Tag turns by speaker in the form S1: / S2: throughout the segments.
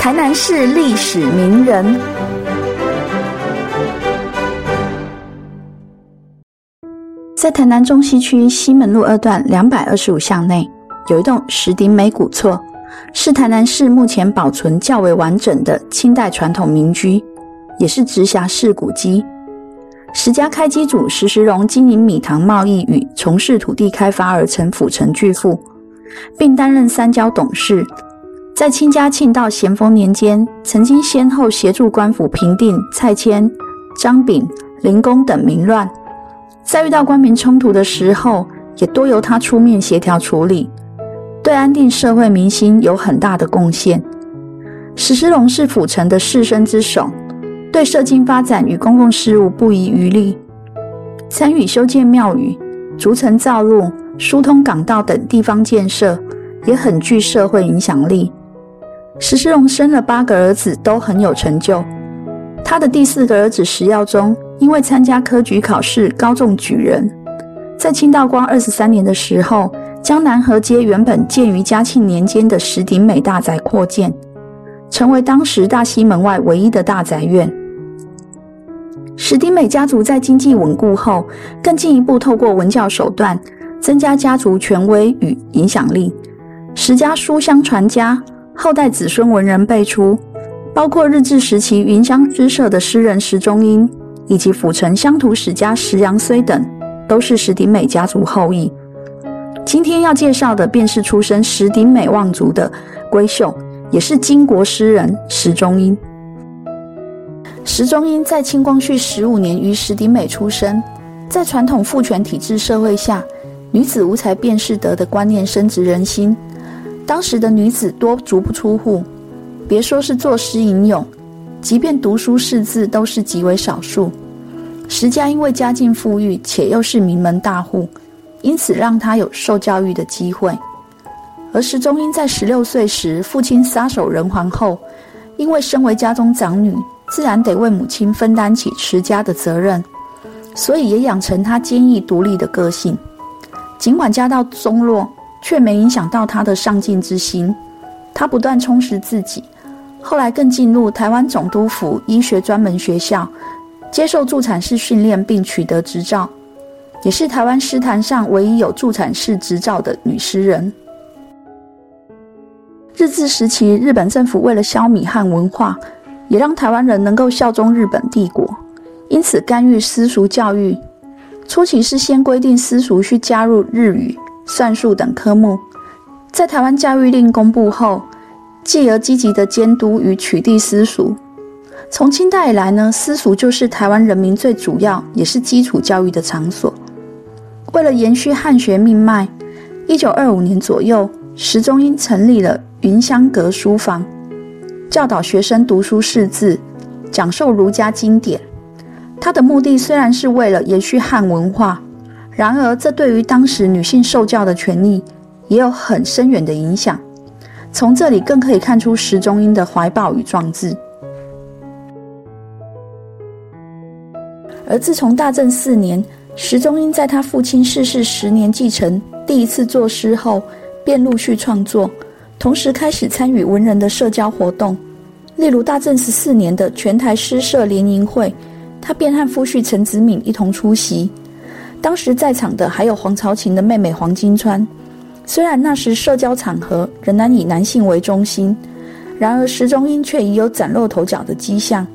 S1: 台南市历史名人，在台南中西区西门路二段两百二十五巷内，有一栋石鼎美古厝，是台南市目前保存较为完整的清代传统民居，也是直辖市古迹。石家开基主石石荣经营米糖贸易与从事土地开发而成府城巨富，并担任三交董事。在清嘉庆到咸丰年间，曾经先后协助官府平定蔡谦、张炳、林公等民乱，在遇到官民冲突的时候，也多由他出面协调处理，对安定社会民心有很大的贡献。史思龙是府城的士绅之首，对社经发展与公共事务不遗余力，参与修建庙宇、逐层造路、疏通港道等地方建设，也很具社会影响力。石世荣生了八个儿子，都很有成就。他的第四个儿子石耀宗，因为参加科举考试高中举人，在清道光二十三年的时候，江南河街原本建于嘉庆年间的石鼎美大宅扩建，成为当时大西门外唯一的大宅院。石鼎美家族在经济稳固后，更进一步透过文教手段，增加家族权威与影响力。石家书香传家。后代子孙文人辈出，包括日治时期云乡诗社的诗人石中英，以及府城乡土史家石阳绥等，都是石鼎美家族后裔。今天要介绍的便是出身石鼎美望族的闺秀，也是金国诗人石中英。石中英在清光绪十五年于石鼎美出生，在传统父权体制社会下，女子无才便是德的观念深植人心。当时的女子多足不出户，别说是作诗吟咏，即便读书识字都是极为少数。石家因为家境富裕，且又是名门大户，因此让她有受教育的机会。而石中英在十六岁时，父亲撒手人寰后，因为身为家中长女，自然得为母亲分担起持家的责任，所以也养成她坚毅独立的个性。尽管家道中落。却没影响到他的上进之心。他不断充实自己，后来更进入台湾总督府医学专门学校，接受助产士训练，并取得执照，也是台湾诗坛上唯一有助产士执照的女诗人。日治时期，日本政府为了消弭汉文化，也让台湾人能够效忠日本帝国，因此干预私塾教育。初期是先规定私塾需加入日语。算术等科目，在台湾教育令公布后，继而积极的监督与取缔私塾。从清代以来呢，私塾就是台湾人民最主要也是基础教育的场所。为了延续汉学命脉，一九二五年左右，石中英成立了云香阁书房，教导学生读书识字，讲授儒家经典。他的目的虽然是为了延续汉文化。然而，这对于当时女性受教的权利也有很深远的影响。从这里更可以看出石中英的怀抱与壮志。而自从大正四年，石中英在他父亲逝世十年继承第一次作诗后，便陆续创作，同时开始参与文人的社交活动，例如大正十四年的全台诗社联谊会，他便和夫婿陈子敏一同出席。当时在场的还有黄朝琴的妹妹黄金川。虽然那时社交场合仍然以男性为中心，然而石中英却已有崭露头角的迹象。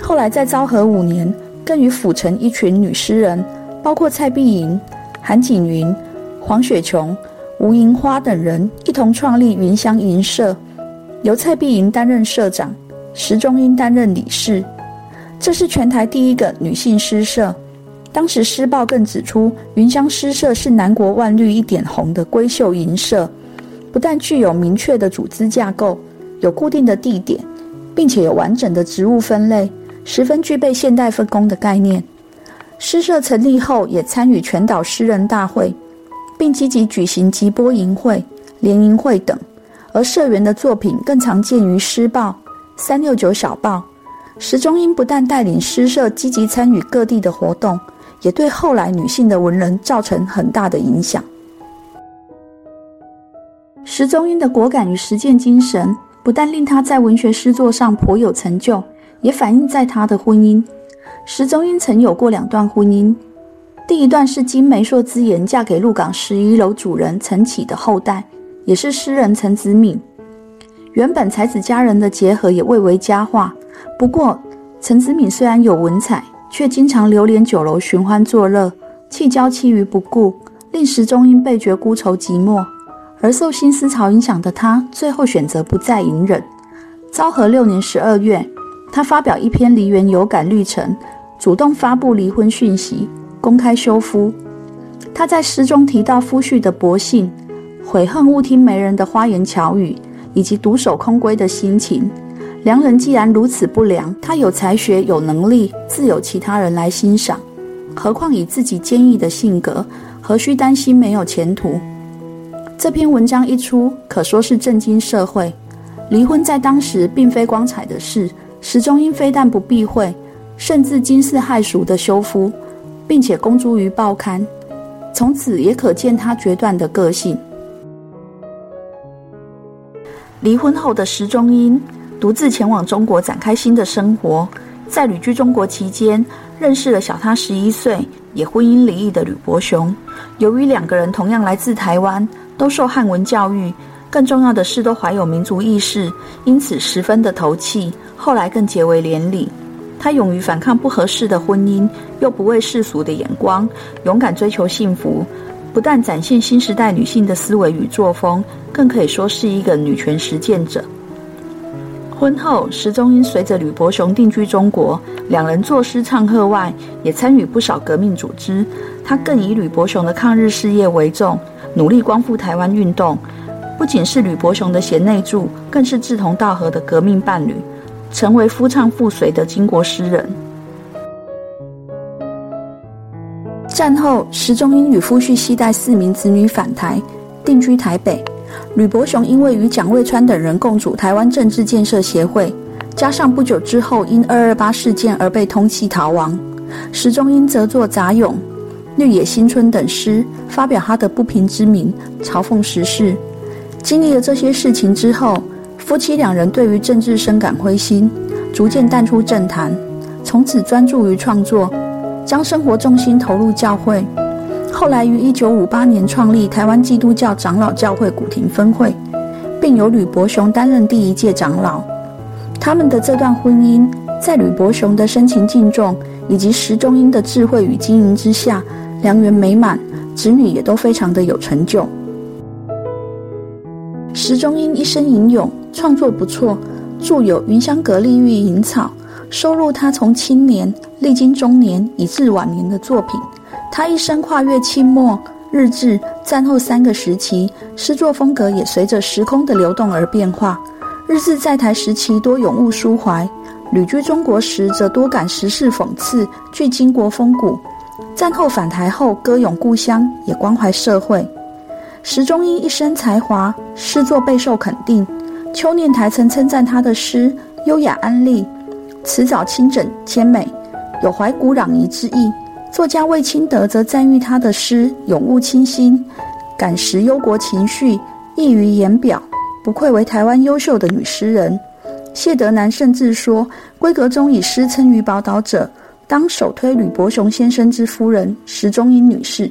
S1: 后来在昭和五年，更与府城一群女诗人，包括蔡碧莹、韩景云、黄雪琼、吴银花等人一同创立云香银社，由蔡碧莹担任社长，石中英担任理事。这是全台第一个女性诗社。当时诗报更指出，云香诗社是南国万绿一点红的闺秀银社，不但具有明确的组织架构，有固定的地点，并且有完整的职务分类，十分具备现代分工的概念。诗社成立后，也参与全岛诗人大会，并积极举行集播营会、联营会等。而社员的作品更常见于诗报、三六九小报。石中英不但带领诗社积极参与各地的活动。也对后来女性的文人造成很大的影响。石中英的果敢与实践精神，不但令他在文学诗作上颇有成就，也反映在他的婚姻。石中英曾有过两段婚姻，第一段是经媒妁之言嫁给鹿港十一楼主人陈启的后代，也是诗人陈子敏。原本才子佳人的结合也未为佳话。不过，陈子敏虽然有文采，却经常流连酒楼寻欢作乐，弃娇妻于不顾，令石中因倍觉孤愁寂寞。而受新思潮影响的他，最后选择不再隐忍。昭和六年十二月，他发表一篇梨园有感历程，主动发布离婚讯息，公开休夫。他在诗中提到夫婿的薄幸，悔恨误听媒人的花言巧语，以及独守空闺的心情。良人既然如此不良，他有才学有能力，自有其他人来欣赏。何况以自己坚毅的性格，何须担心没有前途？这篇文章一出，可说是震惊社会。离婚在当时并非光彩的事，石中英非但不避讳，甚至惊世骇俗的修夫，并且公诸于报刊。从此也可见他决断的个性。离婚后的石中英独自前往中国展开新的生活，在旅居中国期间，认识了小他十一岁、也婚姻离异的吕伯雄。由于两个人同样来自台湾。都受汉文教育，更重要的是都怀有民族意识，因此十分的投契。后来更结为连理。他勇于反抗不合适的婚姻，又不畏世俗的眼光，勇敢追求幸福。不但展现新时代女性的思维与作风，更可以说是一个女权实践者。婚后，石中英随着吕伯雄定居中国，两人作诗唱和外，也参与不少革命组织。他更以吕伯雄的抗日事业为重。努力光复台湾运动，不仅是吕伯雄的贤内助，更是志同道合的革命伴侣，成为夫唱妇随的巾帼诗人。战后，石中英与夫婿系带四名子女返台，定居台北。吕伯雄因为与蒋渭川等人共主台湾政治建设协会，加上不久之后因二二八事件而被通缉逃亡，石中英则作杂咏。绿野新春等诗，发表他的不平之名，嘲讽时事。经历了这些事情之后，夫妻两人对于政治深感灰心，逐渐淡出政坛，从此专注于创作，将生活重心投入教会。后来于一九五八年创立台湾基督教长老教会古亭分会，并由吕伯雄担任第一届长老。他们的这段婚姻，在吕伯雄的深情敬重以及石中英的智慧与经营之下。良缘美满，子女也都非常的有成就。石中英一生吟咏，创作不错，著有《云香阁丽玉吟草》，收录他从青年历经中年以至晚年的作品。他一生跨越清末、日治、战后三个时期，诗作风格也随着时空的流动而变化。日治在台时期多咏物抒怀，旅居中国时则多感时事讽刺，具巾帼风骨。战后返台后，歌咏故乡，也关怀社会。石中英一生才华，诗作备受肯定。邱念台曾称赞他的诗优雅安丽，词藻清整谦美，有怀古攘夷之意。作家魏清德则赞誉他的诗咏物清新，感时忧国情绪，溢于言表，不愧为台湾优秀的女诗人。谢德南甚至说，闺阁中以诗称于宝岛者。当首推吕伯雄先生之夫人石中英女士。